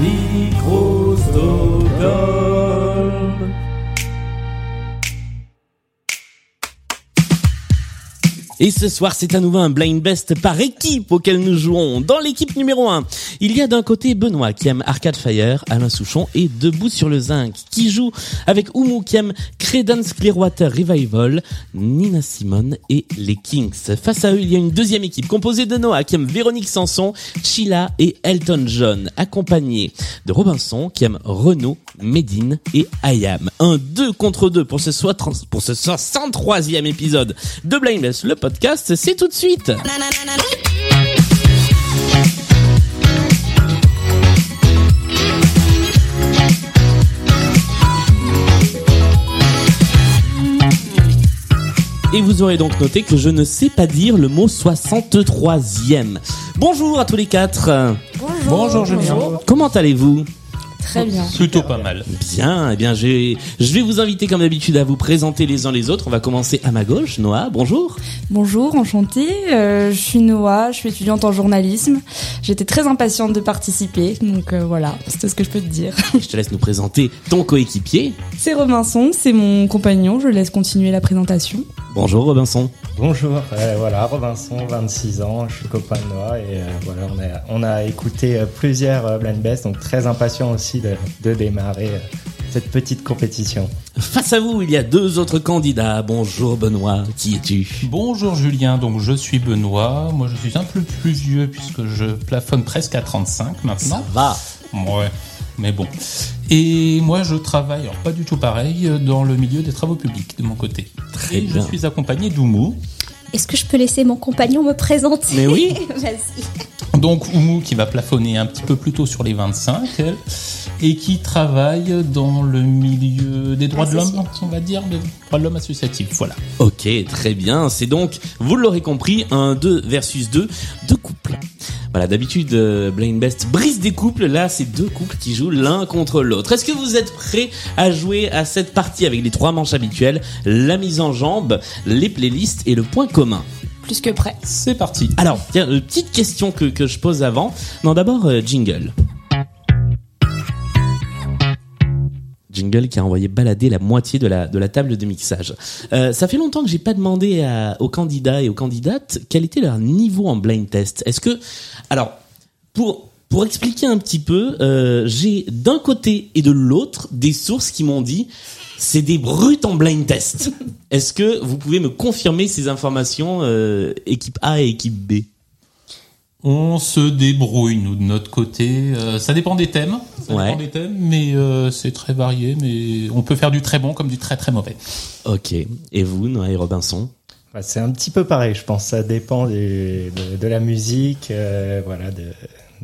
Micro-Stockholm. Et ce soir, c'est à nouveau un blind best par équipe auquel nous jouons. Dans l'équipe numéro 1, il y a d'un côté Benoît qui aime Arcade Fire, Alain Souchon et Debout sur le Zinc qui joue avec Oumu qui aime Credence Clearwater Revival, Nina Simone et les Kings. Face à eux, il y a une deuxième équipe composée de Noah qui aime Véronique Sanson, Sheila et Elton John, accompagnés de Robinson qui aime Renaud, Medine et Ayam. Un 2 contre 2 pour ce, soit pour ce 63e épisode de Blind Best, c'est tout de suite. Et vous aurez donc noté que je ne sais pas dire le mot 63e. Bonjour à tous les quatre. Bonjour. Bonjour Julien. Comment allez-vous? Très bien. Plutôt pas mal. Bien, eh bien, je vais vous inviter comme d'habitude à vous présenter les uns les autres. On va commencer à ma gauche. Noah, bonjour. Bonjour, enchantée. Euh, je suis Noah, je suis étudiante en journalisme. J'étais très impatiente de participer, donc euh, voilà, c'est tout ce que je peux te dire. Je te laisse nous présenter ton coéquipier. C'est Robinson, c'est mon compagnon, je laisse continuer la présentation. Bonjour Robinson. Bonjour, euh, voilà, Robinson, 26 ans, je suis copain de Noah et euh, voilà, on a, on a écouté euh, plusieurs blind best, donc très impatient aussi de, de démarrer cette petite compétition. Face à vous, il y a deux autres candidats. Bonjour Benoît, qui es-tu? Bonjour Julien, donc je suis Benoît. Moi je suis un peu plus vieux puisque je plafonne presque à 35 maintenant. Va. Ouais, mais bon. Et moi je travaille, alors pas du tout pareil, euh, dans le milieu des travaux publics de mon côté. Très Et bien. je suis accompagné d'Oumou. Est-ce que je peux laisser mon compagnon me présenter? Mais oui. Vas-y. Donc Oumou qui va plafonner un petit peu plus tôt sur les 25, elle, et qui travaille dans le milieu des droits de l'homme, on va dire, des droits de l'homme associatifs. Voilà. Ok, très bien. C'est donc, vous l'aurez compris, un 2 versus 2, deux couples. Voilà, d'habitude, euh, Blind Best brise des couples. Là, c'est deux couples qui jouent l'un contre l'autre. Est-ce que vous êtes prêts à jouer à cette partie avec les trois manches habituelles, la mise en jambe, les playlists et le point commun? Plus que prêt. C'est parti. Alors, tiens, une petite question que, je pose avant. Non, d'abord, euh, jingle. Jingle qui a envoyé balader la moitié de la, table de mixage. Euh, ça fait longtemps que j'ai pas demandé aux candidats et aux candidates quel était leur niveau en blind test. Est-ce que, alors, pour pour expliquer un petit peu, euh, j'ai d'un côté et de l'autre des sources qui m'ont dit c'est des brutes en blind test. Est-ce que vous pouvez me confirmer ces informations, euh, équipe A et équipe B? On se débrouille, nous, de notre côté. Euh, ça dépend des thèmes. Ça Ouais. dépend des thèmes, mais euh, c'est très varié. Mais on peut faire du très bon comme du très très mauvais. Ok. Et vous, Noah et Robinson? Bah, c'est un petit peu pareil, je pense, ça dépend du- de, de la musique, euh, voilà, de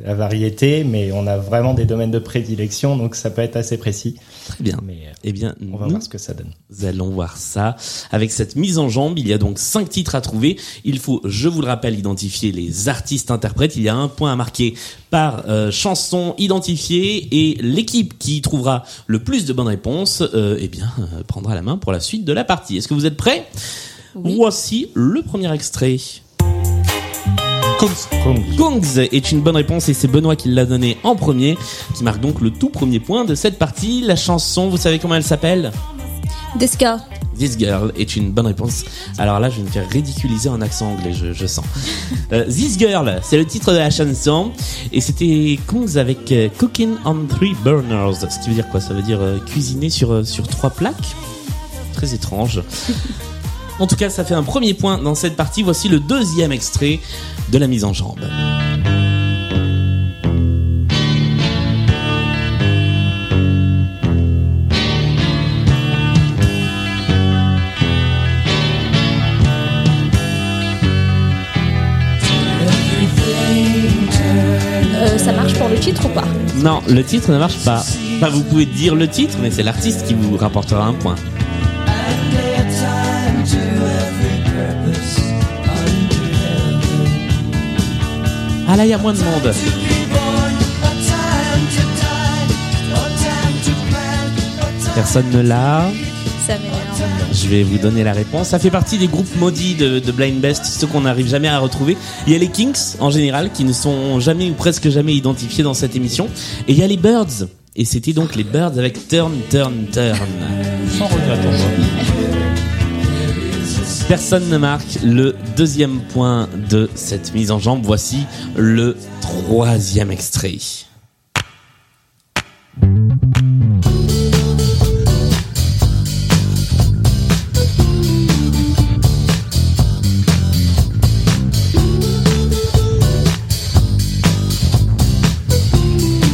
la variété, mais on a vraiment des domaines de prédilection, donc ça peut être assez précis, Très bien. mais euh, Eh bien, on va nous voir ce que ça donne. allons voir ça. Avec cette mise en jambe, il y a donc cinq titres à trouver. Il faut, je vous le rappelle, identifier les artistes interprètes. Il y a un point à marquer par euh, chanson identifiée et l'équipe qui trouvera le plus de bonnes réponses, euh, eh bien, euh, prendra la main pour la suite de la partie. Est-ce que vous êtes prêts? Voici le premier extrait. Kongs est une bonne réponse et c'est Benoît qui l'a donné en premier, qui marque donc le tout premier point de cette partie. La chanson, vous savez comment elle s'appelle? Deska. This Girl est une bonne réponse. Alors là, je vais me faire ridiculiser en accent anglais, je, je sens. Euh, This Girl, c'est le titre de la chanson. Et c'était Kongs avec euh, Cooking on Three Burners. Ce qui veut dire quoi? Ça veut dire euh, cuisiner sur, sur trois plaques? Très étrange. En tout cas, ça fait un premier point dans cette partie. Voici le deuxième extrait de la mise en jambe. Euh, ça marche pour le titre ou pas? Non, le titre ne marche pas. Enfin, vous pouvez dire le titre, mais c'est l'artiste qui vous rapportera un point. Ah là, il y a moins de monde. Personne ne l'a. Ça. Je vais vous donner la réponse. Ça fait partie des groupes maudits de, de Blind Best, ceux qu'on n'arrive jamais à retrouver. Il y a les Kings, en général, qui ne sont jamais ou presque jamais identifiés dans cette émission. Et il y a les Birds. Et c'était donc les Birds avec Turn, Turn, Turn. Sans regret pour moi. Personne ne marque le deuxième point de cette mise en jambe. Voici le troisième extrait.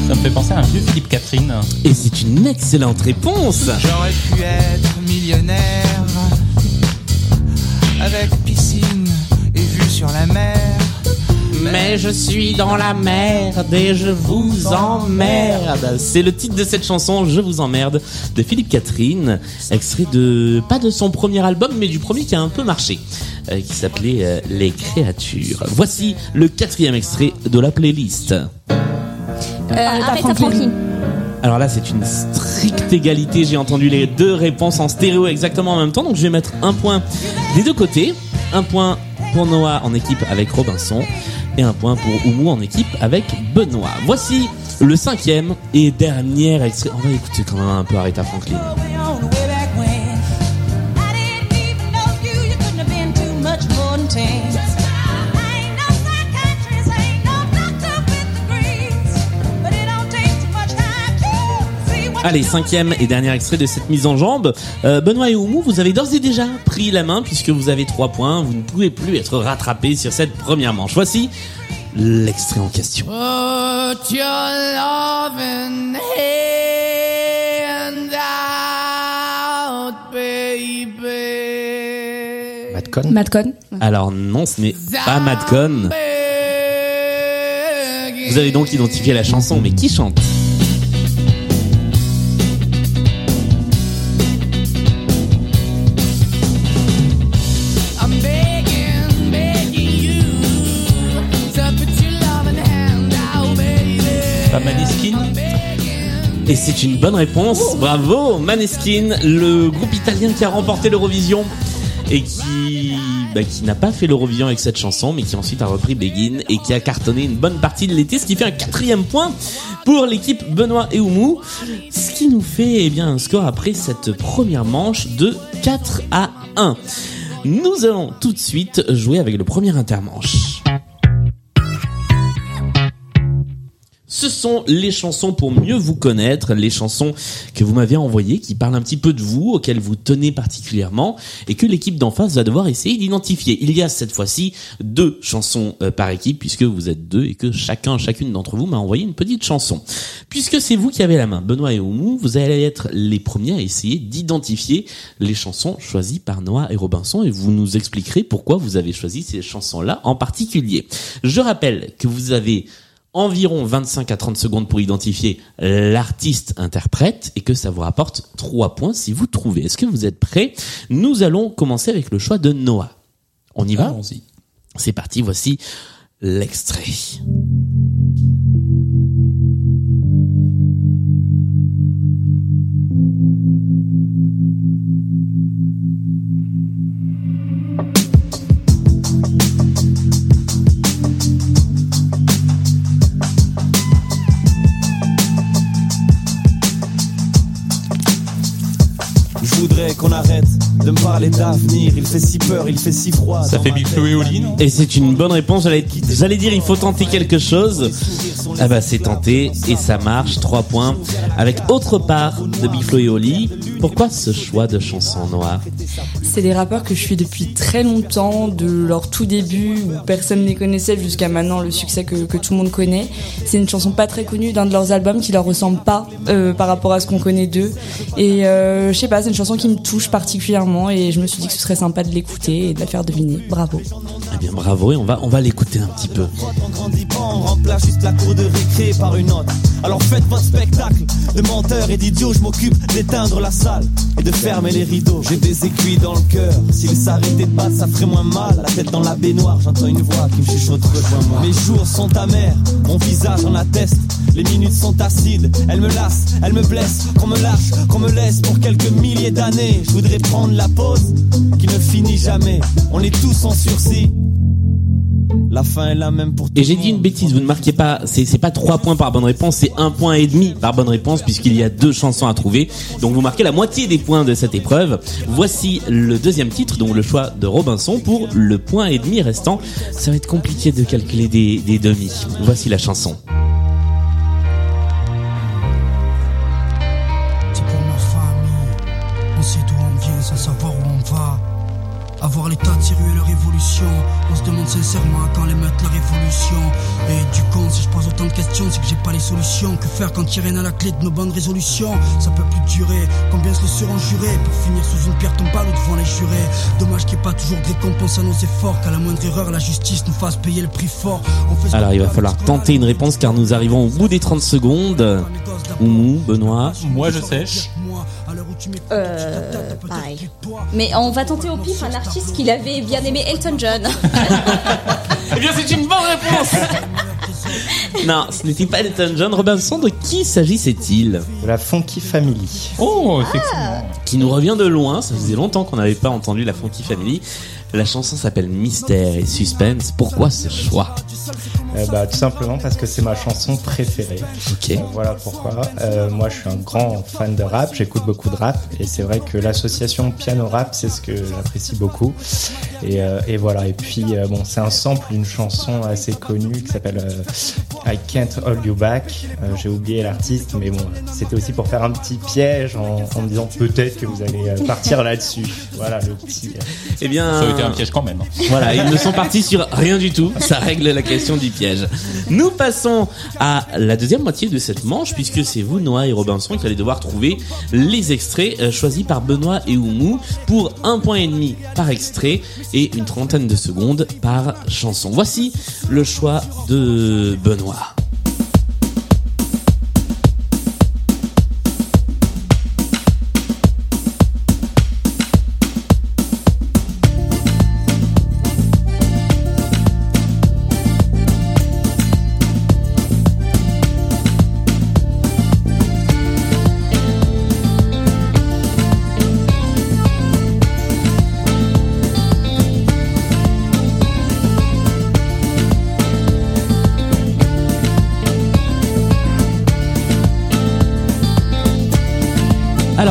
Ça me fait penser à un vieux Philippe Catherine. Et c'est une excellente réponse. J'aurais pu être millionnaire avec piscine et vue sur la mer. Mais je suis dans la merde et je vous emmerde. C'est le titre de cette chanson, Je vous emmerde, de Philippe Catherine, extrait de, pas de son premier album, mais du premier qui a un peu marché, euh, qui s'appelait euh, Les Créatures. Voici le quatrième extrait de la playlist. Euh, Aretha Aretha Franklin. Alors là, c'est une stricte égalité. J'ai entendu les deux réponses en stéréo exactement en même temps. Donc je vais mettre un point des deux côtés. Un point pour Noah en équipe avec Robinson. Et un point pour Oumou en équipe avec Benoît. Voici le cinquième et dernier extrait. On va écouter quand même un peu Aretha Franklin. Allez, cinquième et dernier extrait de cette mise en jambe. Euh, Benoît et Oumou, vous avez d'ores et déjà pris la main puisque vous avez trois points. Vous ne pouvez plus être rattrapé sur cette première manche. Voici l'extrait en question. Put your loving hand out, baby. Madcon Madcon. Alors non, ce n'est pas Madcon. Vous avez donc identifié la chanson, mais qui chante? Maneskin Et c'est une bonne réponse. Bravo, Maneskin, le groupe italien qui a remporté l'Eurovision et qui bah, qui n'a pas fait l'Eurovision avec cette chanson, mais qui ensuite a repris Begin et qui a cartonné une bonne partie de l'été, ce qui fait un quatrième point pour l'équipe Benoît et Oumou, ce qui nous fait eh bien un score après cette première manche de 4 à 1. Nous allons tout de suite jouer avec le premier intermanche. Ce sont les chansons pour mieux vous connaître, les chansons que vous m'avez envoyées, qui parlent un petit peu de vous, auxquelles vous tenez particulièrement, et que l'équipe d'en face va devoir essayer d'identifier. Il y a cette fois-ci deux chansons euh, par équipe, puisque vous êtes deux et que chacun, chacune d'entre vous m'a envoyé une petite chanson. Puisque c'est vous qui avez la main, Benoît et Oumou, vous allez être les premiers à essayer d'identifier les chansons choisies par Noah et Robinson, et vous nous expliquerez pourquoi vous avez choisi ces chansons-là en particulier. Je rappelle que vous avez environ 25 à 30 secondes pour identifier l'artiste interprète et que ça vous rapporte 3 points si vous trouvez. Est-ce que vous êtes prêts? Nous allons commencer avec le choix de Noah. On y va? Allons-y. C'est parti, voici l'extrait. Qu'on arrête de me parler d'avenir. Il fait si peur, il fait si froid. Ça fait Big. Flo et Oli, non Et c'est une bonne réponse. J'allais, j'allais dire, il faut tenter quelque chose. Ah bah c'est tenté et ça marche. 3 points. Avec Autre part de Big Flo et Oli. Pourquoi ce choix de chanson noire? C'est des rappeurs que je suis depuis très longtemps, de leur tout début où personne ne les connaissait jusqu'à maintenant le succès que, que tout le monde connaît. C'est une chanson pas très connue d'un de leurs albums qui leur ressemble pas euh, par rapport à ce qu'on connaît d'eux. Et euh, je sais pas, c'est une chanson qui me touche particulièrement et je me suis dit que ce serait sympa de l'écouter et de la faire deviner. Bravo. Eh bien, bravo et on va, on va l'écouter un petit peu. On grandit pas, on remplace juste la cour de récré par une autre. Alors faites votre spectacle de menteurs et d'idiots. Je m'occupe d'éteindre la salle et de fermer les rideaux. J'ai des dans le cœur. S'ils s'arrêtaient de battre, ça ferait moins mal. La tête dans la baignoire, j'entends une voix qui me chuchote rejoins-moi. Mes jours sont amers, mon visage en atteste. Les minutes sont acides, elles me lassent, elles me blessent. Qu'on me lâche, qu'on me laisse pour quelques milliers d'années. Je voudrais prendre la pause qui ne finit jamais. On est tous en sursis. La fin est la même pour tout Et j'ai dit une bêtise, vous ne marquez pas, c'est pas trois points par bonne réponse, c'est un point et demi par bonne réponse puisqu'il y a deux chansons à trouver. Donc vous marquez la moitié des points de cette épreuve. Voici le deuxième titre, donc le choix de Robinson pour le point et demi restant. Ça va être compliqué de calculer des, des demi. Voici la chanson. On se demande sincèrement quand les mettre la révolution. Et du con, si je pose autant de questions, c'est que j'ai pas les solutions. Que faire quand il y a rien à la clé de nos bonnes résolutions? Ça peut plus durer. Combien se le seront jurés? Pour finir sous une pierre tombale ou devant les jurés Dommage qu'il n'y ait pas toujours de récompense à nos efforts. Qu'à la moindre erreur, la justice nous fasse payer le prix fort. On fait ce Alors il va falloir tenter une réponse car nous arrivons au bout des 30 secondes. Oumou, Benoît. Moi, je sèche. Euh, pareil. Mais on va tenter au pif un artiste qu'il avait bien aimé Elton John. Eh bien c'est une bonne réponse Non, ce n'était pas Elton John. Robinson, de qui s'agissait-il? De la Funky Family. Oh, effectivement. Qui nous revient de loin, ça faisait longtemps qu'on n'avait pas entendu la Funky Family. La chanson s'appelle Mystère et Suspense. Pourquoi ce choix? Euh, bah, tout simplement parce que c'est ma chanson préférée. Ok. Euh, voilà pourquoi. Euh, moi, je suis un grand fan de rap. J'écoute beaucoup de rap. Et c'est vrai que l'association piano-rap, c'est ce que j'apprécie beaucoup. Et, euh, et voilà. Et puis, euh, bon, c'est un sample d'une chanson assez connue qui s'appelle euh, I Can't Hold You Back. Euh, J'ai oublié l'artiste, mais bon, c'était aussi pour faire un petit piège en, en me disant peut-être que vous allez euh, partir là-dessus. Voilà le petit. Eh bien, Ça a été un piège quand même. Voilà, ils ne sont partis sur rien du tout. Ça règle la question du piège. Nous passons à la deuxième moitié de cette manche, puisque c'est vous, Noah et Robinson, qui allez devoir trouver les extraits choisis par Benoît et Oumou pour un point et demi par extrait et une trentaine de secondes par chanson. Voici le choix de Benoît.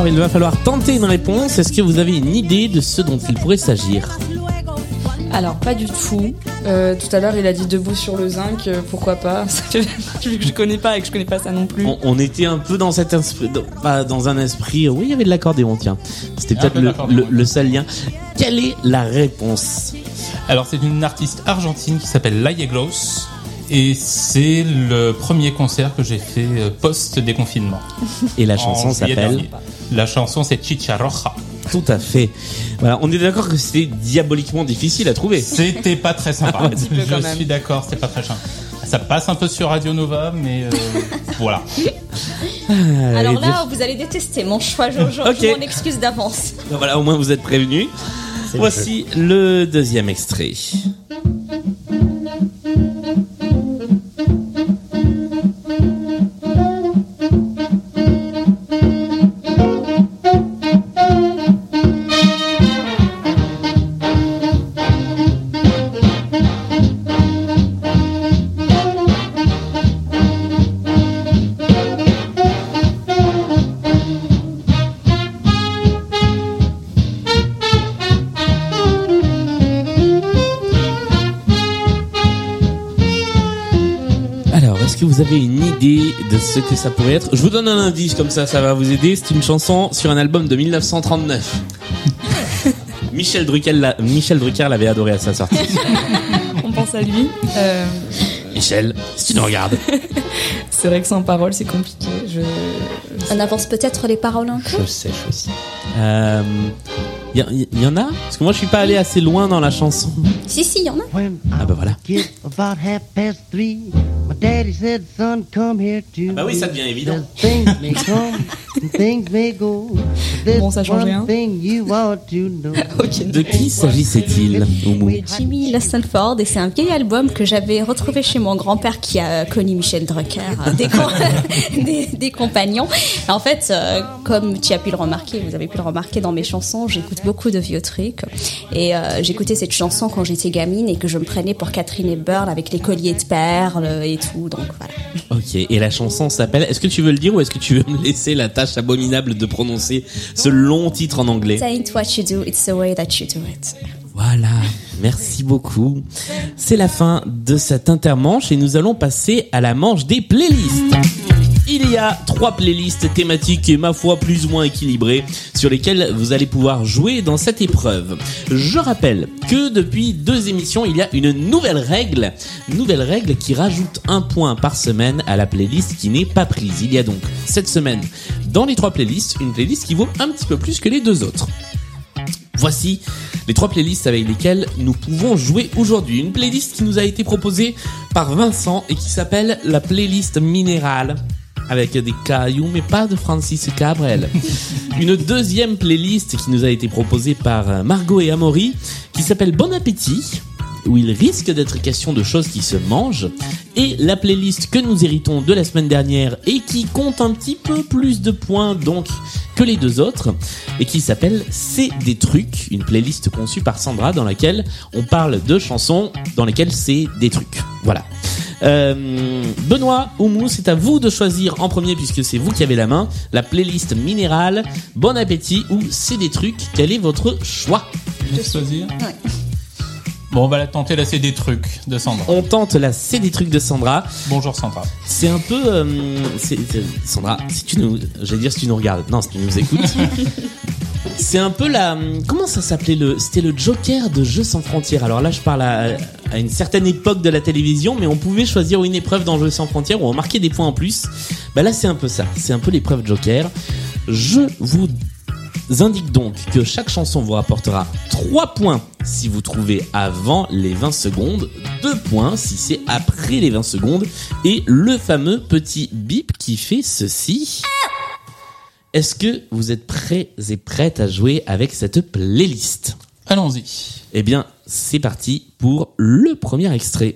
Alors, il va falloir tenter une réponse. Est-ce que vous avez une idée de ce dont il pourrait s'agir? Alors, pas du tout. Euh, tout à l'heure, il a dit debout sur le zinc, euh, pourquoi pas vu que je connais pas et que je connais pas ça non plus. on, on était un peu dans cet esprit, dans- pas dans un esprit. Oui, il y avait de l'accordéon, tiens. C'était peut-être peu le, seul lien. Quelle est la réponse? Alors, c'est une artiste argentine qui s'appelle Laie Gloss. Et c'est le premier concert que j'ai fait euh, post-déconfinement. Et la chanson s'appelle. La chanson, c'est Chicha Roja. Tout à fait. Voilà, on est d'accord que c'était diaboliquement difficile à trouver. C'était pas très sympa. Je suis d'accord, c'est pas très sympa. Ça passe un peu sur Radio Nova, mais euh, voilà. Alors Et là, vous allez détester mon choix, je, je, Ok. je m'en excuse d'avance. voilà, au moins vous êtes prévenus. le Voici le deuxième extrait. Idée de ce que ça pourrait être Je vous donne un indice comme ça, ça va vous aider. C'est une chanson sur un album de 1939. Michel Drucker, l'a- Michel Drucker l'avait adoré à sa sortie. On pense à lui. Euh, Michel, si tu nous regardes. c'est vrai que sans parole, c'est compliqué. Je... On avance peut-être les paroles un peu? Je sèche aussi. Euh, Il y, a- il y en a? Parce que moi je suis pas allé assez loin dans la chanson. Si, si, il y en a. Ah bah voilà. Daddy said, son, come here to bah oui, ça devient évident. Bon, ça change one rien. thing you ought to know. De qui s'agissait-il Jimmy Stanford et c'est un vieil album que j'avais retrouvé chez mon grand-père qui a connu Michel Drucker euh, des, com- des, des compagnons. En fait, euh, comme tu as pu le remarquer, vous avez pu le remarquer dans mes chansons, j'écoute beaucoup de vieux trucs et euh, j'écoutais cette chanson quand j'étais gamine et que je me prenais pour Catherine Hepburn avec les colliers de perles et tout. Donc voilà. Ok, et la chanson s'appelle. Est-ce que tu veux le dire ou est-ce que tu veux me laisser la tâche abominable de prononcer ce long titre en anglais It ain't what you do, it's the way that you do it. Voilà, merci beaucoup. C'est la fin de cette intermanche et nous allons passer à la manche des playlists. Il y a trois playlists thématiques et ma foi plus ou moins équilibrées sur lesquelles vous allez pouvoir jouer dans cette épreuve. Je rappelle que depuis deux émissions, il y a une nouvelle règle, nouvelle règle qui rajoute un point par semaine à la playlist qui n'est pas prise. Il y a donc cette semaine dans les trois playlists une playlist qui vaut un petit peu plus que les deux autres. Voici les trois playlists avec lesquelles nous pouvons jouer aujourd'hui. Une playlist qui nous a été proposée par Vincent et qui s'appelle la playlist minérale avec des cailloux mais pas de Francis Cabrel. Une deuxième playlist qui nous a été proposée par Margot et Amaury qui s'appelle Bon Appétit où il risque d'être question de choses qui se mangent, et la playlist que nous héritons de la semaine dernière et qui compte un petit peu plus de points donc que les deux autres, et qui s'appelle C'est des trucs, une playlist conçue par Sandra dans laquelle on parle de chansons dans lesquelles c'est des trucs. Voilà. Euh, Benoît, Oumou, c'est à vous de choisir en premier puisque c'est vous qui avez la main, la playlist minérale, bon appétit ou c'est des trucs, quel est votre choix Je vais choisir. Ouais. Bon, on va la tenter là, c'est des trucs de Sandra. On tente la c'est des trucs de Sandra. Bonjour Sandra. C'est un peu, euh, Sandra, si tu nous, j'allais dire si tu nous regardes, non, si tu nous écoutes. c'est un peu la, comment ça s'appelait le, c'était le Joker de Jeux sans frontières. Alors là, je parle à, à une certaine époque de la télévision, mais on pouvait choisir une épreuve dans Jeux sans frontières où on marquait des points en plus. Bah là, c'est un peu ça. C'est un peu l'épreuve Joker. Je vous indique donc que chaque chanson vous rapportera 3 points si vous trouvez avant les 20 secondes, 2 points si c'est après les 20 secondes, et le fameux petit bip qui fait ceci. Est-ce que vous êtes prêts et prêtes à jouer avec cette playlist? Allons-y. Eh bien, c'est parti pour le premier extrait.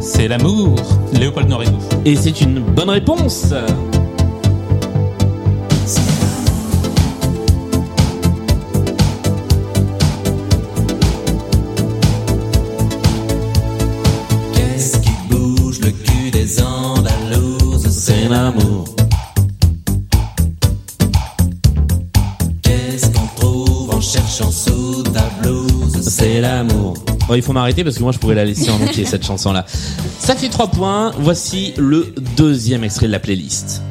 C'est l'amour. Léopold Norégo. Et c'est une bonne réponse Bon, il faut m'arrêter parce que moi je pourrais la laisser en entier cette chanson là. Ça fait 3 points. Voici le deuxième extrait de la playlist.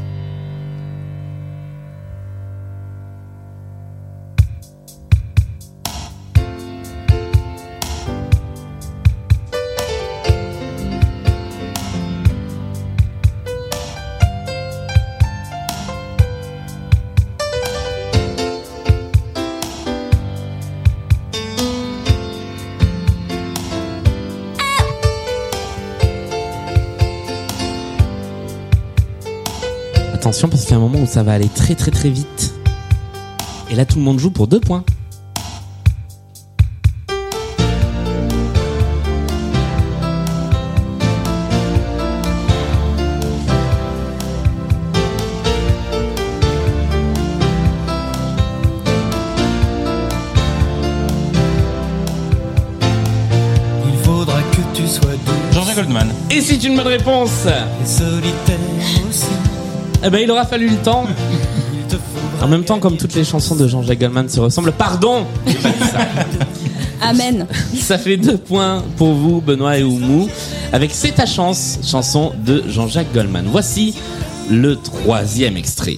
Ça va aller très très très vite. Et là tout le monde joue pour 2 points. Il faudra que tu sois doux Jean-Jacques Goldman. Et c'est une bonne réponse et. Eh ben il aura fallu le temps. En même temps comme toutes les chansons de Jean-Jacques Goldman se ressemblent. Pardon J'ai pas dit ça. Amen. Ça fait deux points pour vous, Benoît et Oumou, avec C'est ta chance, chanson de Jean-Jacques Goldman. Voici le troisième extrait.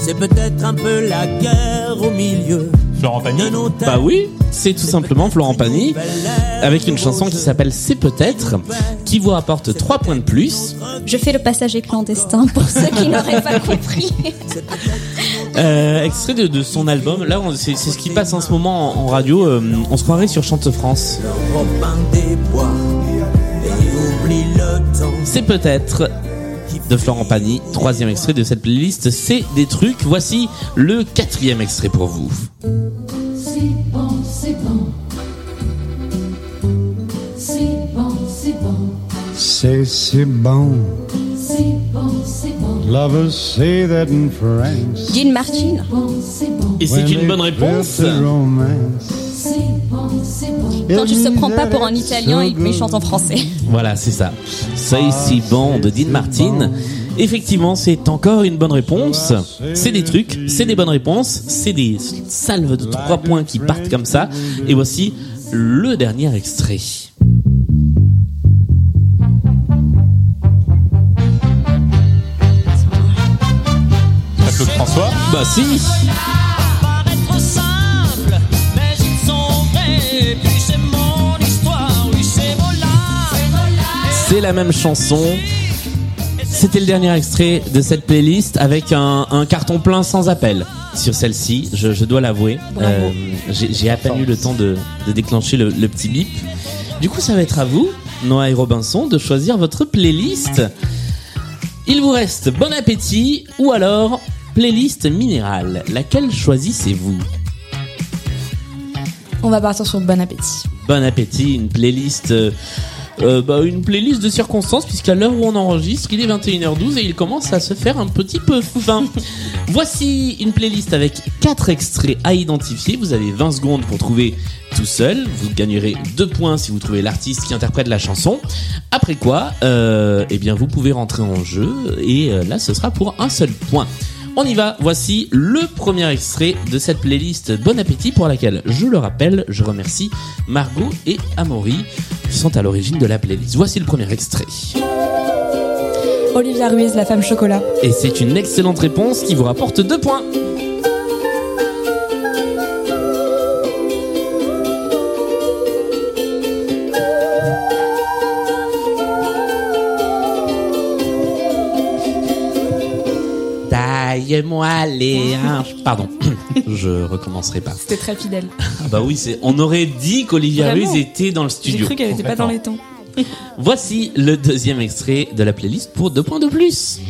C'est peut-être un peu la guerre au milieu Florent Pagny. Bah oui, c'est tout simplement Florent Pagny, avec une chanson qui s'appelle C'est peut-être. qui vous rapporte 3 points de plus. Je fais le passager clandestin pour ceux qui n'auraient pas compris. Euh, extrait de, de son album. Là, on- c'est c'est ce qui passe en ce moment en, en radio. euh, on se croirait sur Chante France. C'est peut-être de Florent Pagny, troisième extrait de cette playlist. C'est des trucs. Voici le quatrième extrait pour vous. C'est bon, c'est bon. C'est bon, c'est bon. C'est si bon. C'est bon, c'est bon. Lovers say that in France. Dean Martin. Bon, c'est bon. Et c'est when une they bonne réponse. built a romance. C'est bon, c'est bon. Quand tu se prends pas pour un italien et qu'il chante en français. Voilà, c'est ça. C'est si bon de Dean Martin. Effectivement, c'est encore une bonne réponse. C'est des trucs, c'est des bonnes réponses, c'est des salves de trois points qui partent comme ça. Et voici le dernier extrait. Claude François. Bah si. C'est la même chanson. C'était le dernier extrait de cette playlist avec un, un carton plein sans appel. Sur celle-ci, je, je dois l'avouer. Euh, j'ai j'ai à peine eu le temps de, de déclencher le, le petit bip. Du coup, ça va être à vous, Noah et Robinson, de choisir votre playlist. Il vous reste Bon Appétit ou alors playlist minérale. Laquelle choisissez-vous? On va partir sur bon appétit. Bon appétit, une playlist, euh, euh, bah, une playlist de circonstances puisqu'à l'heure où on enregistre, il est 21h12 et il commence à se faire un petit peu faim. Voici une playlist avec quatre extraits à identifier. Vous avez 20 secondes pour trouver tout seul. Vous gagnerez 2 points si vous trouvez l'artiste qui interprète la chanson. Après quoi, euh, eh bien, vous pouvez rentrer en jeu et euh, là, ce sera pour un seul point. On y va, voici le premier extrait de cette playlist Bon Appétit pour laquelle, je le rappelle, je remercie Margot et Amaury qui sont à l'origine de la playlist. Voici le premier extrait. Olivia Ruiz, la femme chocolat. Et c'est une excellente réponse qui vous rapporte deux points. Les hanches. Pardon, je recommencerai pas. C'était très fidèle. Ah bah oui, c'est. On aurait dit qu'Olivia Ruiz était dans le J'ai studio. cru qu'elle était pas dans les temps. Voici le deuxième extrait de la playlist pour deux points de plus.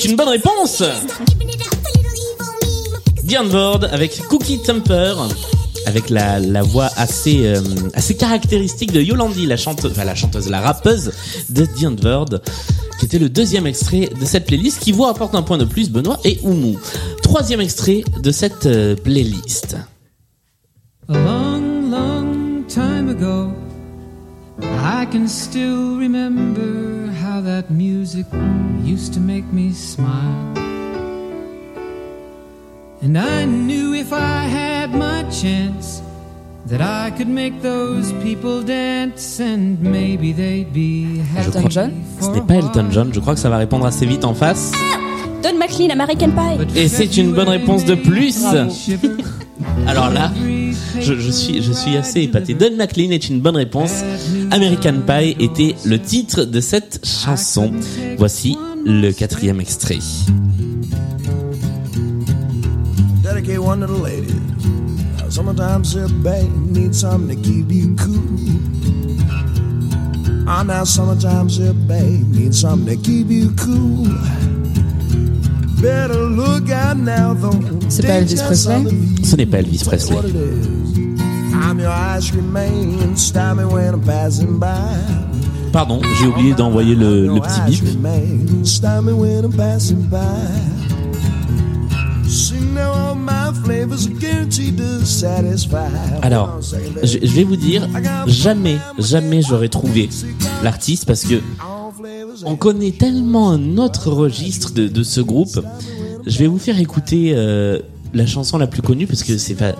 C'est une bonne réponse Diane avec Cookie Temper avec la, la voix assez euh, assez caractéristique de Yolandi, la chanteuse, la chanteuse, la rappeuse de Diane qui était le deuxième extrait de cette playlist, qui vous apporte un point de plus, Benoît et Oumou. Troisième extrait de cette euh, playlist. A long, long time ago, I can still remember how that music used to make me smile. And I knew if I had my chance that I could make those people dance and maybe they'd be Je happy. crois- Ce n'est pas Elton John, je crois que ça va répondre assez vite en face. Don McLean, American Pie. Et c'est une bonne réponse de plus. Alors là, je, je suis, je suis assez épaté. Don McLean est une bonne réponse. American Pie était le titre de cette chanson. Voici le quatrième extrait. Dedicate one to the ladies. Sometimes a babe needs something to keep you cool. Ah, now sometimes a babe needs something to keep you cool. C'est pas Elvis Presley? Ce n'est pas Elvis Presley. What it is. I'm your ice cream man. Stop me when I'm passing by. Pardon, j'ai oublié d'envoyer le, le petit Ice bip. cream man. Stop me when I'm passing by. See, now all my flavors are guaranteed to satisfy. Alors, je, je vais vous dire, jamais, jamais j'aurais trouvé l'artiste parce que on connaît tellement un autre registre de, de ce groupe. Je vais vous faire écouter euh, la chanson la plus connue parce que c'est pas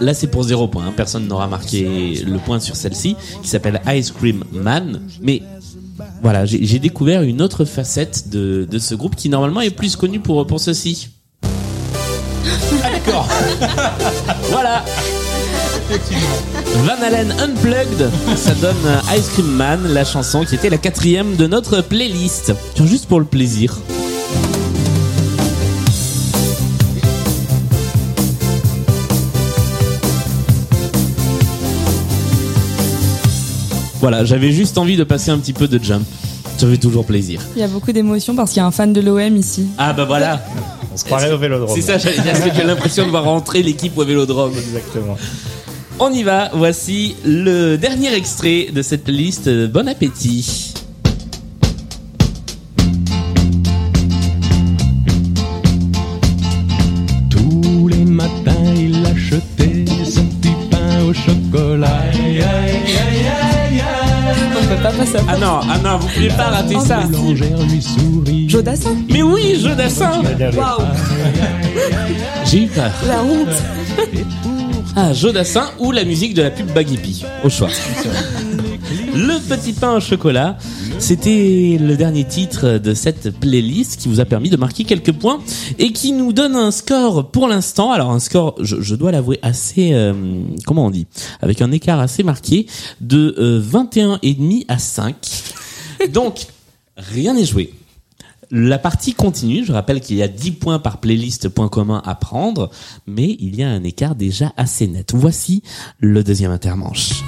là c'est pour zéro point. hein. Personne n'aura marqué le point sur celle-ci qui s'appelle Ice Cream Man. Mais voilà, j'ai j'ai découvert une autre facette de, de ce groupe qui normalement est plus connu pour pour ceci. Ah d'accord. Voilà. Van Halen Unplugged, ça donne euh, Ice Cream Man, la chanson qui était la quatrième de notre playlist. Tiens, juste pour le plaisir. Voilà, j'avais juste envie de passer un petit peu de jump. Ça fait toujours plaisir. Il y a beaucoup d'émotions parce qu'il y a un fan de l'OM ici. Ah bah voilà. On se croirait au vélodrome. C'est ça, j'ai l'impression de voir rentrer l'équipe au vélodrome. Exactement. On y va, voici le dernier extrait de cette liste. Bon appétit. Tous les matins, il achetait son petit pain au chocolat. Aïe, aïe, aïe, aïe, aïe. Pas passer Ah non, ah non, vous pouvez pas rater ça. Lui sourit. Jodassin Mais oui, Jodassin Waouh J'ai eu peur. La honte Ah, Jodassin ou la musique de la pub Baguipi, au choix. Le petit pain au chocolat, c'était le dernier titre de cette playlist qui vous a permis de marquer quelques points et qui nous donne un score pour l'instant. Alors un score, je, dois l'avouer, assez, euh, comment on dit, avec un écart assez marqué de euh, 21 et demi à 5. Donc, rien n'est joué. La partie continue. Je rappelle qu'il y a 10 points par playlist point commun à prendre, mais il y a un écart déjà assez net. Voici le deuxième intermanche.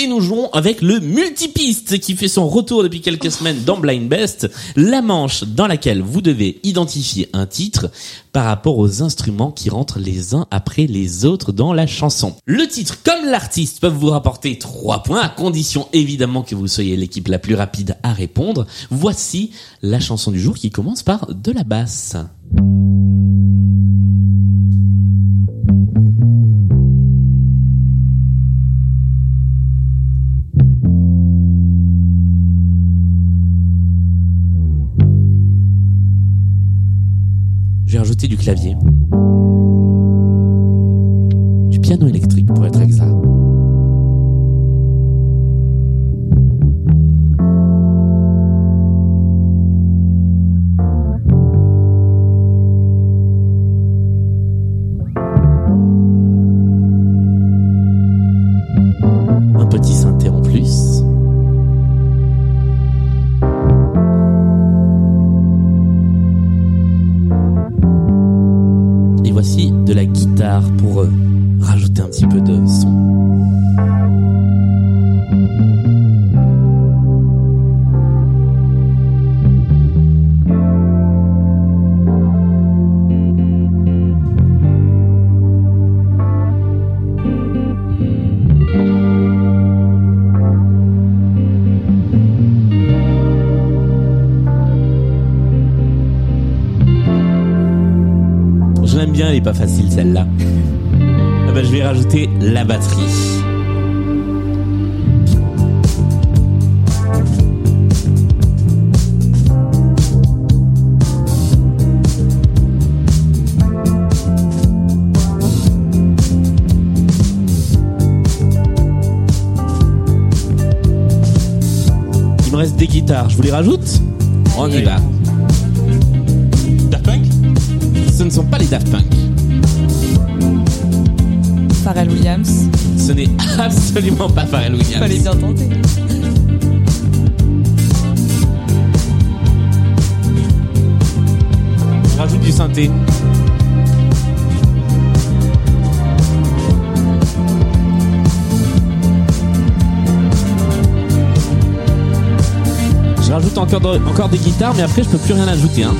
Et nous jouons avec le multipiste qui fait son retour depuis quelques semaines dans Blind Best, la manche dans laquelle vous devez identifier un titre par rapport aux instruments qui rentrent les uns après les autres dans la chanson. Le titre comme l'artiste peuvent vous rapporter 3 points à condition évidemment que vous soyez l'équipe la plus rapide à répondre. Voici la chanson du jour qui commence par de la basse. Je vais rajouter du clavier. Du piano électrique pas facile celle-là. Ah bah, je vais rajouter la batterie. Il me reste des guitares, je vous les rajoute? On y va. Ne sont pas les Daft Punk. Pharrell Williams. Ce n'est absolument pas Pharrell Williams. Fallait bien tenter. Je rajoute du synthé. Je rajoute encore, de- encore des guitares, mais après je peux plus rien ajouter. Hein.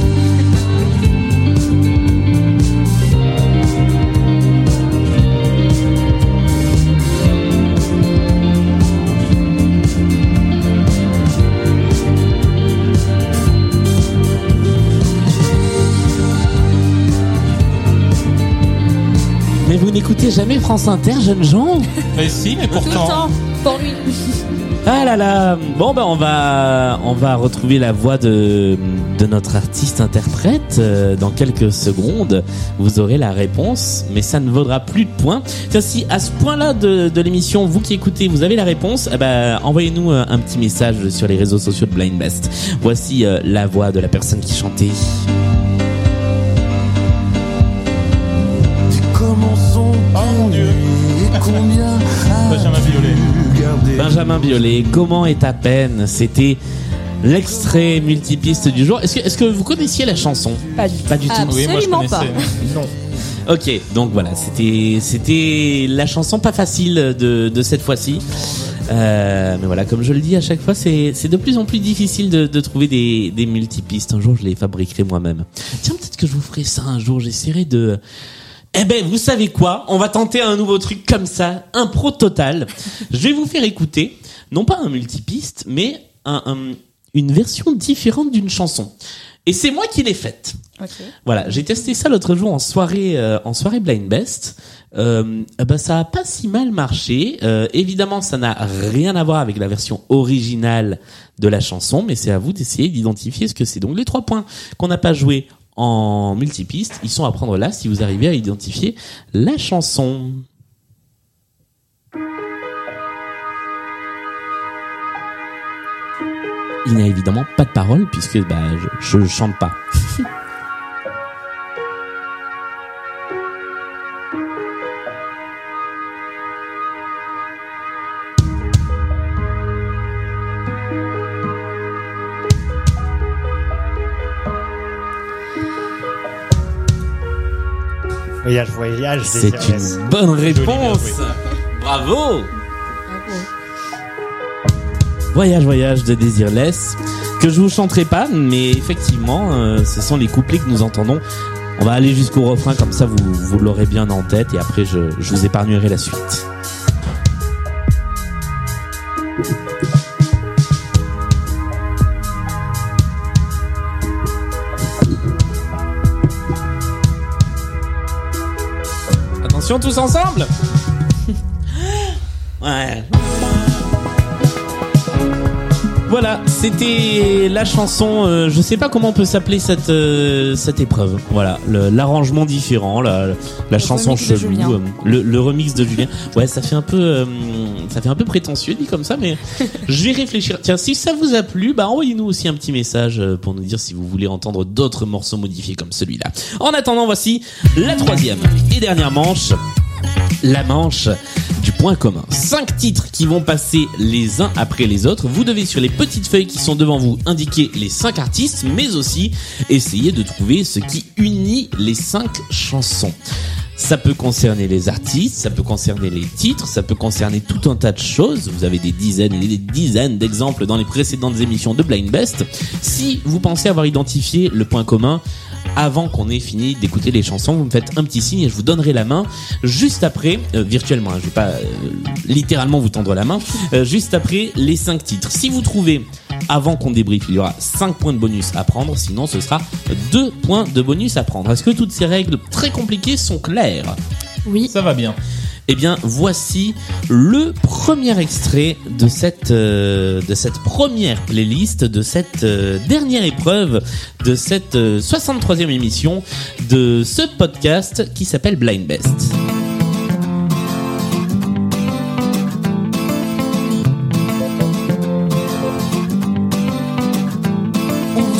Mais vous n'écoutez jamais France Inter, jeunes gens Mais si, mais Tout le pourtant. temps, pour lui. Ah là là Bon ben on va on va retrouver la voix de de notre artiste interprète euh, dans quelques secondes. Vous aurez la réponse, mais ça ne vaudra plus de points. Tiens, si à ce point-là de, de l'émission, vous qui écoutez, vous avez la réponse, eh ben envoyez-nous euh, un petit message sur les réseaux sociaux de Blind Best. Voici euh, la voix de la personne qui chantait. Benjamin Violet. Benjamin Biolay, comment est ta peine C'était l'extrait multipiste du jour. Est-ce que, est-ce que vous connaissiez la chanson? Pas du tout. Pas du tout. Oui, moi je Absolument pas. Non. Ok, donc voilà, c'était c'était la chanson pas facile de, de cette fois-ci. Euh, mais voilà, comme je le dis à chaque fois, c'est c'est de plus en plus difficile de, de trouver des, des multipistes. Un jour, je les fabriquerai moi-même. Tiens, peut-être que je vous ferai ça un jour. J'essaierai de. Eh ben, vous savez quoi? On va tenter un nouveau truc comme ça, impro total. Je vais vous faire écouter, non pas un multipiste, mais un, un- une version différente d'une chanson. Et c'est moi qui l'ai faite. Voilà, j'ai testé ça l'autre jour en soirée, euh, en soirée blind best. Euh, ben ça a pas si mal marché. Euh, évidemment, ça n'a rien à voir avec la version originale de la chanson, mais c'est à vous d'essayer d'identifier ce que c'est. Donc les trois points qu'on n'a pas joué en multipiste, ils sont à prendre là si vous arrivez à identifier la chanson. Il n'y a évidemment pas de parole puisque bah, je, je chante pas. Voyage, voyage. C'est une bonne réponse. Joli, Bravo. Voyage, voyage de Désirless que je vous chanterai pas, mais effectivement, euh, ce sont les couplets que nous entendons. On va aller jusqu'au refrain comme ça, vous, vous l'aurez bien en tête et après je, je vous épargnerai la suite. Attention tous ensemble Ouais. Voilà, c'était la chanson. euh, je sais pas comment on peut s'appeler cette euh, cette épreuve. Voilà, l'arrangement différent, la, la chanson chelou, euh, le, le remix de Julien. Ouais, ça fait un peu, euh, ça fait un peu prétentieux dit comme ça, mais je vais réfléchir. Tiens, si ça vous a plu, bah envoyez-nous aussi un petit message euh, pour nous dire si vous voulez entendre d'autres morceaux modifiés comme celui-là. En attendant, voici la troisième et dernière manche la manche du point commun. Cinq titres qui vont passer les uns après les autres. Vous devez sur les petites feuilles qui sont devant vous indiquer les cinq artistes, mais aussi essayer de trouver ce qui unit les cinq chansons. Ça peut concerner les artistes, ça peut concerner les titres, ça peut concerner tout un tas de choses. Vous avez des dizaines et des dizaines d'exemples dans les précédentes émissions de Blind Best. Si vous pensez avoir identifié le point commun, avant qu'on ait fini d'écouter les chansons, vous me faites un petit signe et je vous donnerai la main juste après, euh, virtuellement, hein, je vais pas euh, littéralement vous tendre la main, euh, juste après les cinq titres. Si vous trouvez avant qu'on débriefe, il y aura 5 points de bonus à prendre, sinon ce sera 2 points de bonus à prendre. Est-ce que toutes ces règles très compliquées sont claires Oui. Ça va bien. Eh bien, voici le premier extrait de cette euh, de cette première playlist, de cette euh, dernière épreuve, de cette euh, 63e émission de ce podcast qui s'appelle Blind Best.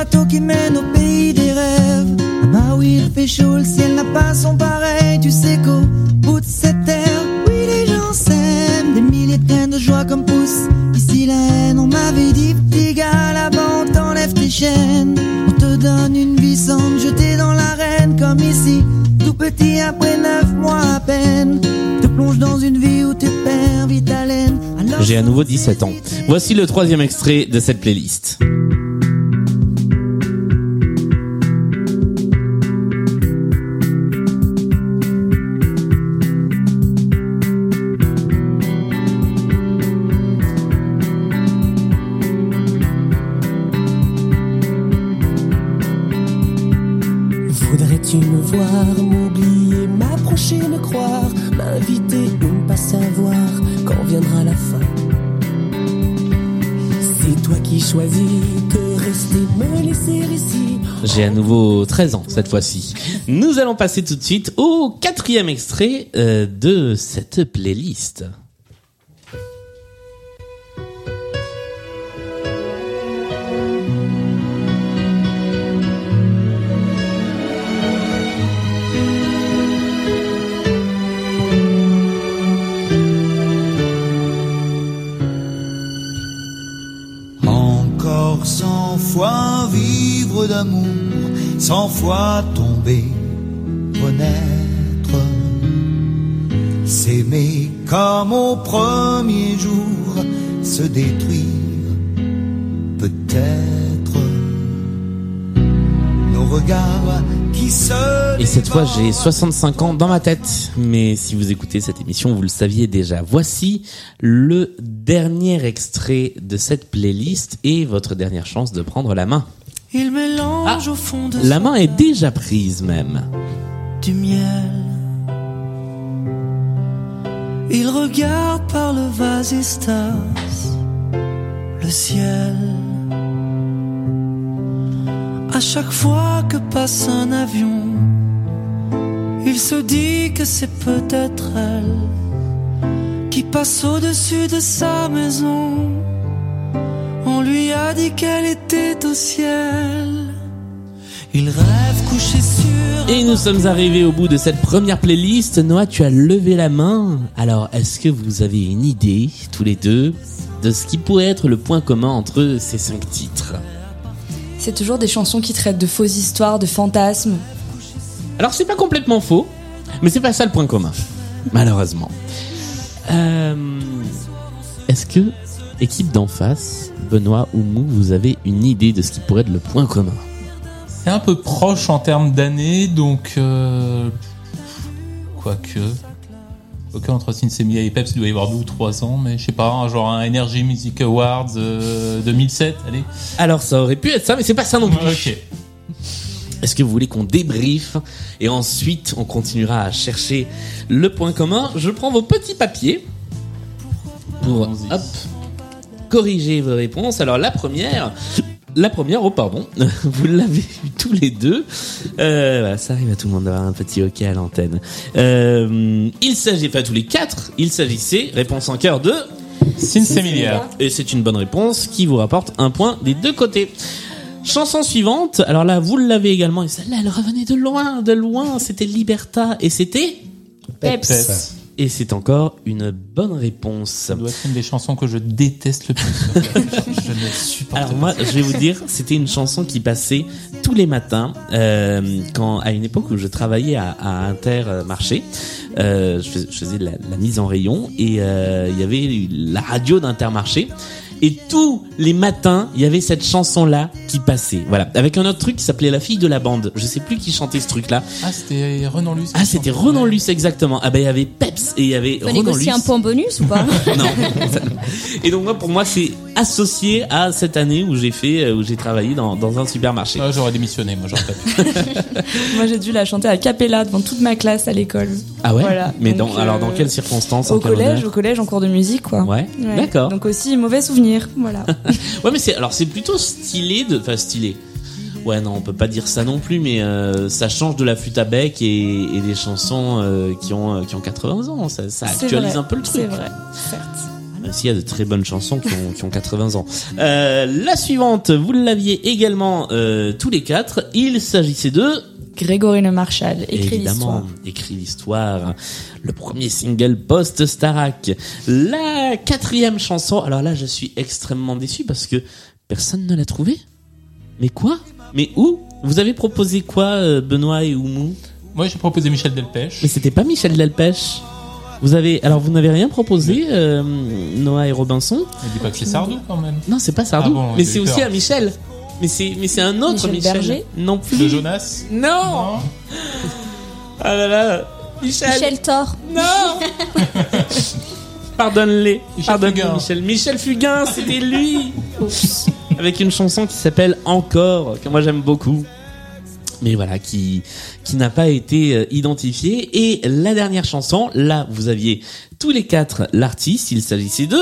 Bateau qui mène au pays des rêves. Là-bas où il fait chaud, le ciel n'a pas son pareil. Tu sais qu'au bout de cette terre, oui, les gens s'aiment. Des milliers de joie comme poussent ici la haine. On m'avait dit, petit gars, là-bas on t'enlève tes chaînes. On te donne une vie sans te jeter dans l'arène comme ici, tout petit après neuf mois à peine, te plonge dans une vie où tu perds vite haleine. J'ai à nouveau 17 ans. Voici le troisième extrait de cette playlist. J'ai à nouveau 13 ans cette fois-ci. Nous allons passer tout de suite au quatrième extrait euh, de cette playlist. Vivre d'amour, cent fois tomber, renaître. S'aimer comme au premier jour, se détruire, peut-être. Nos regards qui se Et cette fois, j'ai 65 ans dans ma tête. Mais si vous écoutez cette émission, vous le saviez déjà. Voici le dernier extrait de cette playlist et votre dernière chance de prendre la main. Il mélange au fond de La main est déjà prise même. du miel. Il regarde par le vasistas le ciel. À chaque fois que passe un avion, il se dit que c'est peut-être elle qui passe au-dessus de sa maison. On lui a dit qu'elle était au ciel. Il rêve couché sur Et nous sommes arrivés au bout de cette première playlist. Noah, tu as levé la main. Alors, est-ce que vous avez une idée, tous les deux, de ce qui pourrait être le point commun entre ces cinq titres? C'est toujours des chansons qui traitent de fausses histoires, de fantasmes. Alors, c'est pas complètement faux, mais c'est pas ça le point commun, malheureusement. Euh, Est-ce que, équipe d'en face, Benoît ou Mou, vous avez une idée de ce qui pourrait être le point commun C'est un peu proche en termes d'années, donc euh, quoique. Quoique entre Sinsemilia et Peps, il doit y avoir deux ou trois ans, mais je sais pas, genre un Energy Music Awards euh, 2007, allez. Alors, ça aurait pu être ça, mais c'est pas ça non plus. Ok. Est-ce que vous voulez qu'on débriefe et ensuite on continuera à chercher le point commun? Je prends vos petits papiers pour hop, corriger vos réponses. Alors la première, la première, oh pardon, vous l'avez vu tous les deux. Euh, voilà, ça arrive à tout le monde d'avoir un petit hockey à l'antenne. Euh, il s'agit, pas tous les quatre, il s'agissait, réponse en cœur de Sinsemilia. Et c'est une bonne réponse qui vous rapporte un point des deux côtés. Chanson suivante, alors là vous l'avez également, et celle-là elle revenait de loin, de loin, c'était Liberta, et c'était Peps. Et c'est encore une bonne réponse. Ça doit être une des chansons que je déteste le plus. je ne supporte Alors pas. moi, je vais vous dire, c'était une chanson qui passait tous les matins, euh, quand à une époque où je travaillais à, à Intermarché, euh, je, fais- je faisais de la, la mise en rayon et euh, il y avait la radio d'Intermarché. Et tous les matins, il y avait cette chanson-là qui passait. Voilà, avec un autre truc qui s'appelait La fille de la bande. Je sais plus qui chantait ce truc-là. Ah, c'était Renan Luce. Ah, c'était Renan Luce exactement. Ah ben il y avait Peps et il y avait Renan négocier Luce. un point bonus ou pas non. Et donc moi, pour moi, c'est associé à cette année où j'ai fait, euh, où j'ai travaillé dans, dans un supermarché. Ah, j'aurais démissionné, moi j'aurais pas pu. Moi, j'ai dû la chanter à cappella devant toute ma classe à l'école. Ah ouais. Voilà. Mais Donc, dans, alors dans euh, quelles circonstances Au collège, au collège, en cours de musique, quoi. Ouais. D'accord. Donc aussi, mauvais souvenir. Voilà. Ouais, mais c'est alors c'est plutôt stylé de, enfin stylé. Ouais, non, on peut pas dire ça non plus, mais euh, ça change de la flûte à bec et, et des chansons euh, qui ont euh, qui ont 80 ans. Ça, ça actualise vrai, un peu le truc. C'est vrai, certes. Même s'il y a de très bonnes chansons qui ont, qui ont 80 ans. Euh, la suivante, vous l'aviez également tous les quatre. Il s'agissait de Grégory Le Marchal, écrit Évidemment, l'histoire. écrit l'histoire. Le premier single post-Starak. La quatrième chanson. Alors là, je suis extrêmement déçu parce que personne ne l'a trouvé. Mais quoi? Mais où? Vous avez proposé quoi, euh, Benoît et Oumou? Moi, j'ai proposé Michel Delpech. Mais c'était pas Michel Delpech. Vous avez, alors vous n'avez rien proposé, euh, Noah et Robinson? Ne dis pas que c'est Sardou quand même. Non, c'est pas Sardou. Ah bon, mais c'est aussi un Michel. Mais c'est, mais c'est un autre Michel Michel. Berger Non plus. De Jonas Non. Ah là là. Michel. Michel Thor. Non. Pardonne-les. Michel Pardonne Fugain. Michel. Michel Fugain, c'était lui. Avec une chanson qui s'appelle Encore, que moi j'aime beaucoup. Mais voilà, qui, qui n'a pas été euh, identifiée. Et la dernière chanson, là, vous aviez tous les quatre l'artiste. Il s'agissait de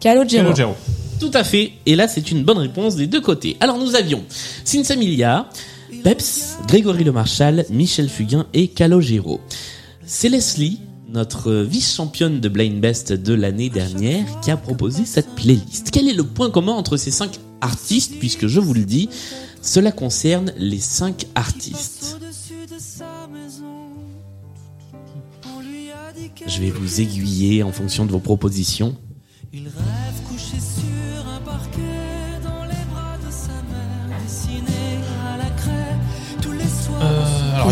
Calogero. Calogero. Tout à fait. Et là, c'est une bonne réponse des deux côtés. Alors, nous avions Sinsamilia, Peps, Grégory Le Marchal, Michel Fugain et Calogero. C'est Leslie, notre vice-championne de Blind Best de l'année dernière, qui a proposé cette playlist. Quel est le point commun entre ces cinq artistes Puisque je vous le dis, cela concerne les cinq artistes. Je vais vous aiguiller en fonction de vos propositions.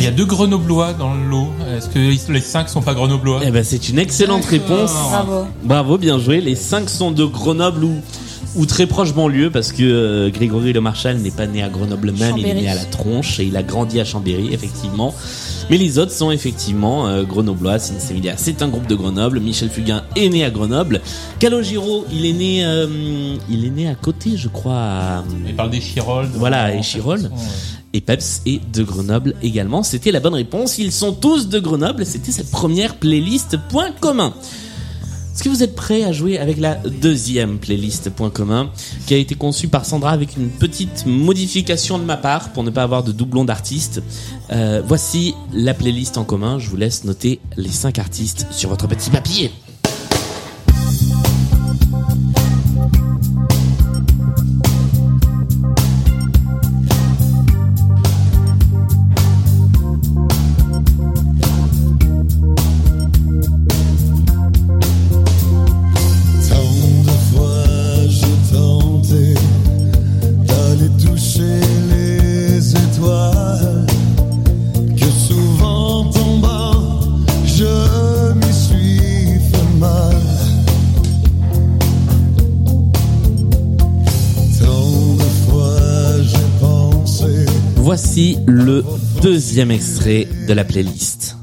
Alors, il y a deux Grenoblois dans le lot. Est-ce que les cinq sont pas Grenoblois? Eh ben, c'est une excellente réponse. Bravo. Bravo, bien joué. Les cinq sont de Grenoble ou, ou très proche banlieue parce que euh, Grégory Le Marchal n'est pas né à Grenoble même, il est né à la Tronche et il a grandi à Chambéry, effectivement. Mais les autres sont effectivement euh, grenoblois. Sinsemilia, c'est un groupe de Grenoble. Michel Fugain est né à Grenoble. Calogero, il est né, euh, il est né à côté, je crois. À, Il parle des Chirolles. voilà, et Chirol. Et Peps est de Grenoble également. C'était la bonne réponse. Ils sont tous de Grenoble. C'était cette première playlist point commun. Est-ce que vous êtes prêts à jouer avec la deuxième playlist point commun qui a été conçue par Sandra avec une petite modification de ma part pour ne pas avoir de doublon d'artistes? Euh, Voici la playlist en commun. Je vous laisse noter les cinq artistes sur votre petit papier. Le deuxième extrait de la playlist.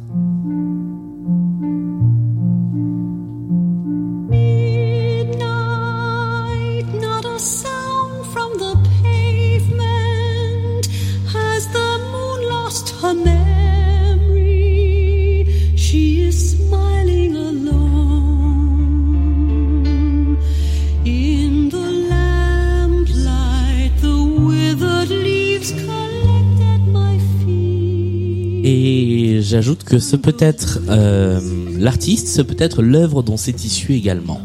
Que ce peut être euh, l'artiste, ce peut être l'œuvre dont c'est issu également.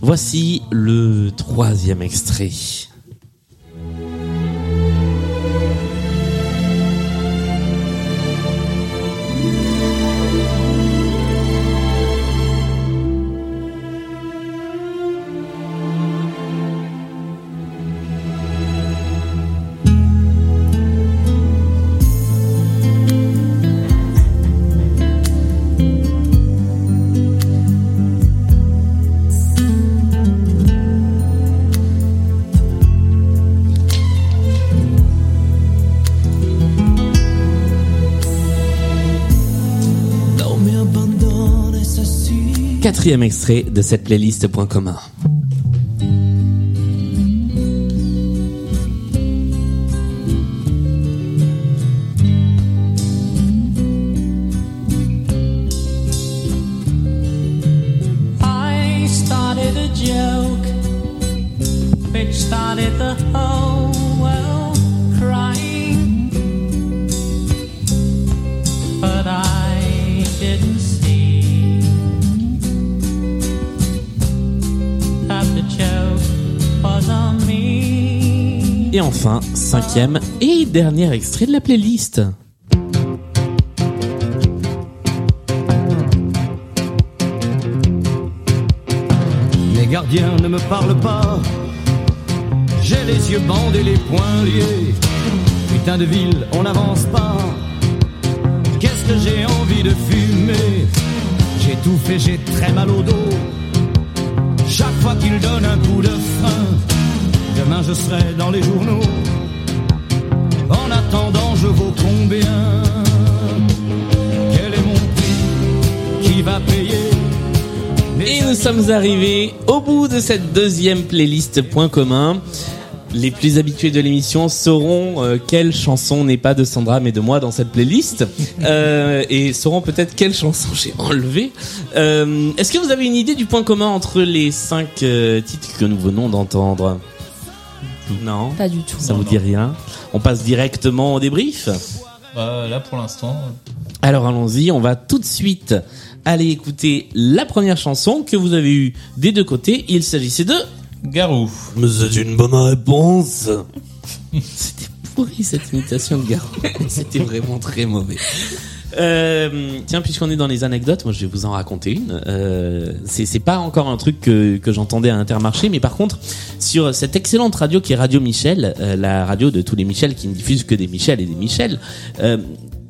Voici le troisième extrait. Quatrième extrait de cette playlist point commun. Et dernier extrait de la playlist. Les gardiens ne me parlent pas. J'ai les yeux bandés, les poings liés. putain de ville, on n'avance pas. Qu'est-ce que j'ai envie de fumer? J'ai tout fait, j'ai très mal au dos. Chaque fois qu'il donne un coup de frein, demain je serai dans les journaux. En attendant, je vaux combien Quel est mon prix Qui va payer Et nous sommes arrivés au bout de cette deuxième playlist point commun. Les plus habitués de l'émission sauront euh, quelle chanson n'est pas de Sandra mais de moi dans cette playlist Euh, et sauront peut-être quelle chanson j'ai enlevée. Euh, Est-ce que vous avez une idée du point commun entre les cinq euh, titres que nous venons d'entendre? Non, Pas du tout. ça Non, vous non. dit rien? On passe directement au débrief. Bah, là, pour l'instant, Alors allons-y, on va tout de suite aller écouter la première chanson que vous avez eue des deux côtés. Il s'agissait de Garou. Mais c'est une bonne réponse. C'était pourri cette imitation de Garou. C'était vraiment très mauvais. Euh, tiens, puisqu'on est dans les anecdotes, moi je vais vous en raconter une. Euh, c'est pas encore un truc que, que j'entendais à Intermarché, mais par contre sur cette excellente radio qui est Radio Michel, euh, la radio de tous les Michel qui ne diffuse que des Michel et des Michel. euh,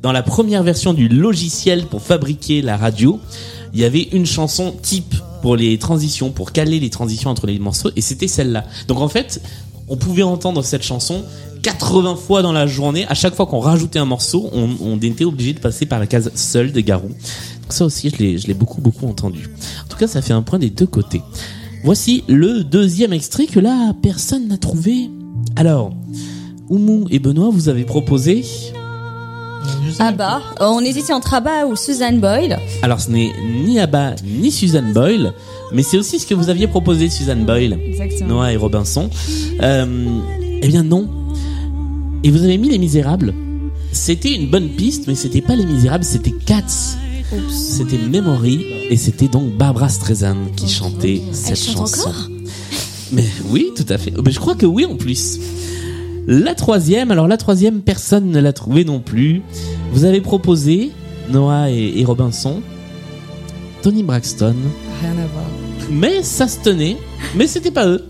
dans la première version du logiciel pour fabriquer la radio, il y avait une chanson type pour les transitions, pour caler les transitions entre les morceaux, et c'était celle-là. Donc en fait, on pouvait entendre cette chanson 80 fois dans la journée. À chaque fois qu'on rajoutait un morceau, on, était obligé de passer par la case seule des Garou. Donc ça aussi, je l'ai, je l'ai beaucoup, beaucoup entendu. En tout cas, ça fait un point des deux côtés. Voici le deuxième extrait que là, personne n'a trouvé. Alors, Oumou et Benoît, vous avez proposé. Ah bah, on hésitait entre Abba ou Suzanne Boyle. Alors, ce n'est ni Abba ni Suzanne Boyle, mais c'est aussi ce que vous aviez proposé, Suzanne Boyle. Exactement. Noah et Robinson. Euh, eh bien non. Et vous avez mis Les Misérables. C'était une bonne piste, mais c'était pas Les Misérables, c'était Cats. C'était Memory, et c'était donc Barbara Streisand qui chantait cette chante chanson. encore? Mais oui, tout à fait. Mais je crois que oui en plus. La troisième, alors la troisième, personne ne l'a trouvée non plus. Vous avez proposé, Noah et, et Robinson, Tony Braxton. Rien à voir. Mais ça se tenait. Mais c'était pas eux.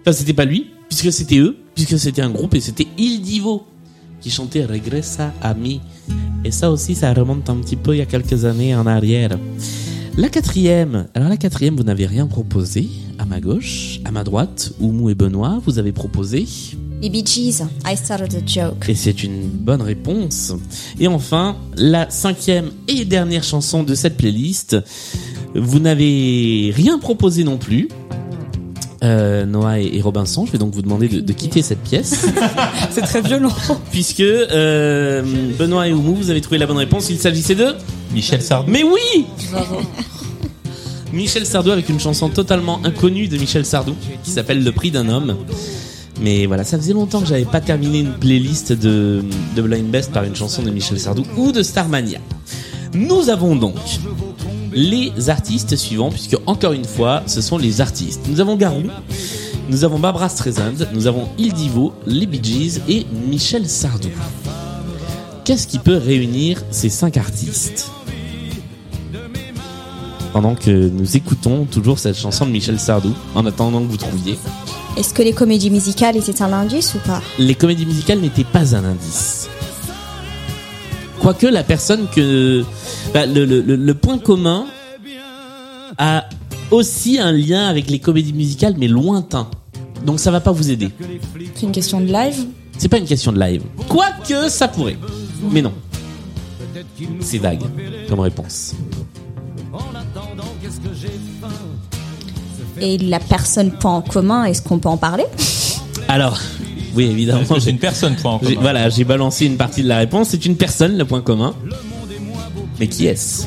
Enfin, c'était pas lui, puisque c'était eux, puisque c'était un groupe et c'était Il Divo qui chantait Regressa a mi. Et ça aussi, ça remonte un petit peu il y a quelques années en arrière. La quatrième. Alors la quatrième, vous n'avez rien proposé. À ma gauche, à ma droite, Oumou et Benoît, vous avez proposé. Les Bee Gees, I started a joke. Et c'est une bonne réponse. Et enfin, la cinquième et dernière chanson de cette playlist. Vous n'avez rien proposé non plus. Euh, Noah et, Robinson, je vais donc vous demander de, de quitter cette pièce. C'est très violent. Puisque euh, Benoît et Oumou, vous avez trouvé la bonne réponse. Il s'agissait de Michel Sardou. Mais oui Michel Sardou avec une chanson totalement inconnue de Michel Sardou qui s'appelle Le prix d'un homme. Mais voilà, ça faisait longtemps que j'avais pas terminé une playlist de, de Blind Best par une chanson de Michel Sardou ou de Starmania. Nous avons donc les artistes suivants, puisque encore une fois, ce sont les artistes. Nous avons Garou, nous avons Barbara Streisand, nous avons Il Divo, les Bee Gees et Michel Sardou. Qu'est-ce qui peut réunir ces cinq artistes? Pendant que nous écoutons toujours cette chanson de Michel Sardou, en attendant que vous trouviez. Est-ce que les comédies musicales étaient un indice ou pas? Les comédies musicales n'étaient pas un indice. Quoique la personne que... bah, le, le- point commun a aussi un lien avec les comédies musicales, mais lointain. Donc ça va pas vous aider. C'est une question de live? C'est pas une question de live. Quoique ça pourrait. Mais non. C'est vague comme réponse. Et la personne point en commun, est-ce qu'on peut en parler? Alors, oui, évidemment. C'est j'ai- une personne, point en commun Voilà, j'ai balancé une partie de la réponse. C'est une personne, le point commun. Mais qui est-ce?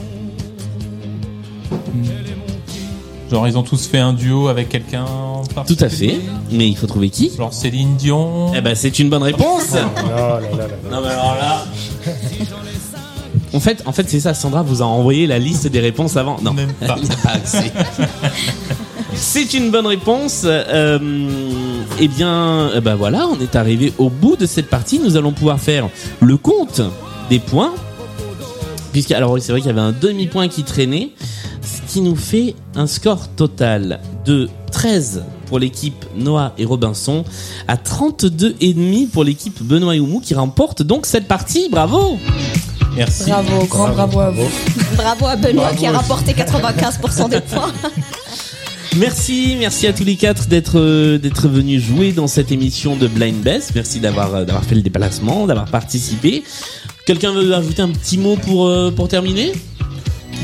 Genre, ils ont tous fait un duo avec quelqu'un en Tout à fait. Mais il faut trouver qui? Genre Céline Dion. Eh ben, c'est une bonne réponse. Oh là là là là. Non mais alors là. En fait, en fait, c'est ça. Sandra vous a envoyé la liste des réponses avant. Non, Même pas. pas accès. c'est une bonne réponse. Euh, eh bien, eh ben voilà, on est arrivé au bout de cette partie. Nous allons pouvoir faire le compte des points. Puisque, alors oui, c'est vrai qu'il y avait un demi-point qui traînait, ce qui nous fait un score total de 13 pour l'équipe Noah et Robinson, à 32 et demi pour l'équipe Benoît et Oumou qui remporte donc cette partie. Bravo Merci. Bravo, grand bravo à vous. Bravo à Benoît Bravo qui a aussi. rapporté 95% des points. Merci, merci à tous les quatre d'être euh, d'être venus jouer dans cette émission de Blind Best. Merci d'avoir euh, d'avoir fait le déplacement, d'avoir participé. Quelqu'un veut ajouter un petit mot pour euh, pour terminer?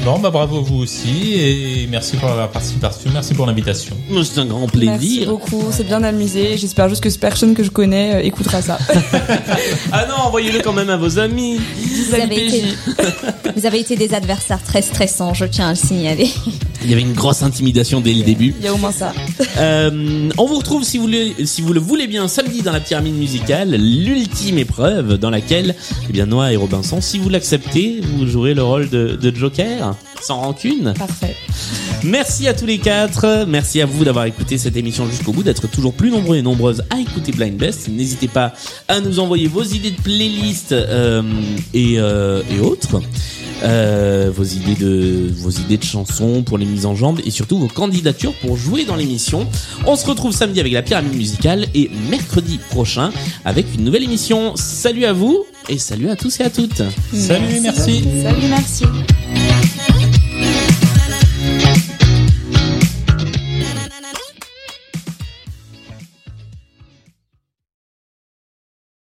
Non, bah bravo vous aussi et merci pour la participation, merci pour l'invitation. C'est un grand Merci plaisir. beaucoup, c'est bien amusé. J'espère juste que cette personne que je connais euh, écoutera ça. Ah non, envoyez-le quand même à vos amis. Vous avez, été, vous avez été des adversaires très stressants, je tiens à le signaler. Il y avait une grosse intimidation dès le début. Il y a au moins ça. Euh, on vous retrouve si vous, le, si vous le voulez bien samedi dans la pyramide musicale, l'ultime épreuve dans laquelle, eh bien Noah et Robinson, si vous l'acceptez, vous jouerez le rôle de, de Joker, sans rancune. Parfait. Merci à tous les quatre. Merci à vous d'avoir écouté cette émission jusqu'au bout, d'être toujours plus nombreux et nombreuses à écouter Blind Best. N'hésitez pas à nous envoyer vos idées de playlist euh, et, euh, et autres. Euh, vos idées de vos idées de chansons pour les mises en jambes et surtout vos candidatures pour jouer dans l'émission. On se retrouve samedi avec la pyramide musicale et mercredi prochain avec une nouvelle émission. Salut à vous et salut à tous et à toutes. Salut, merci. Salut, merci.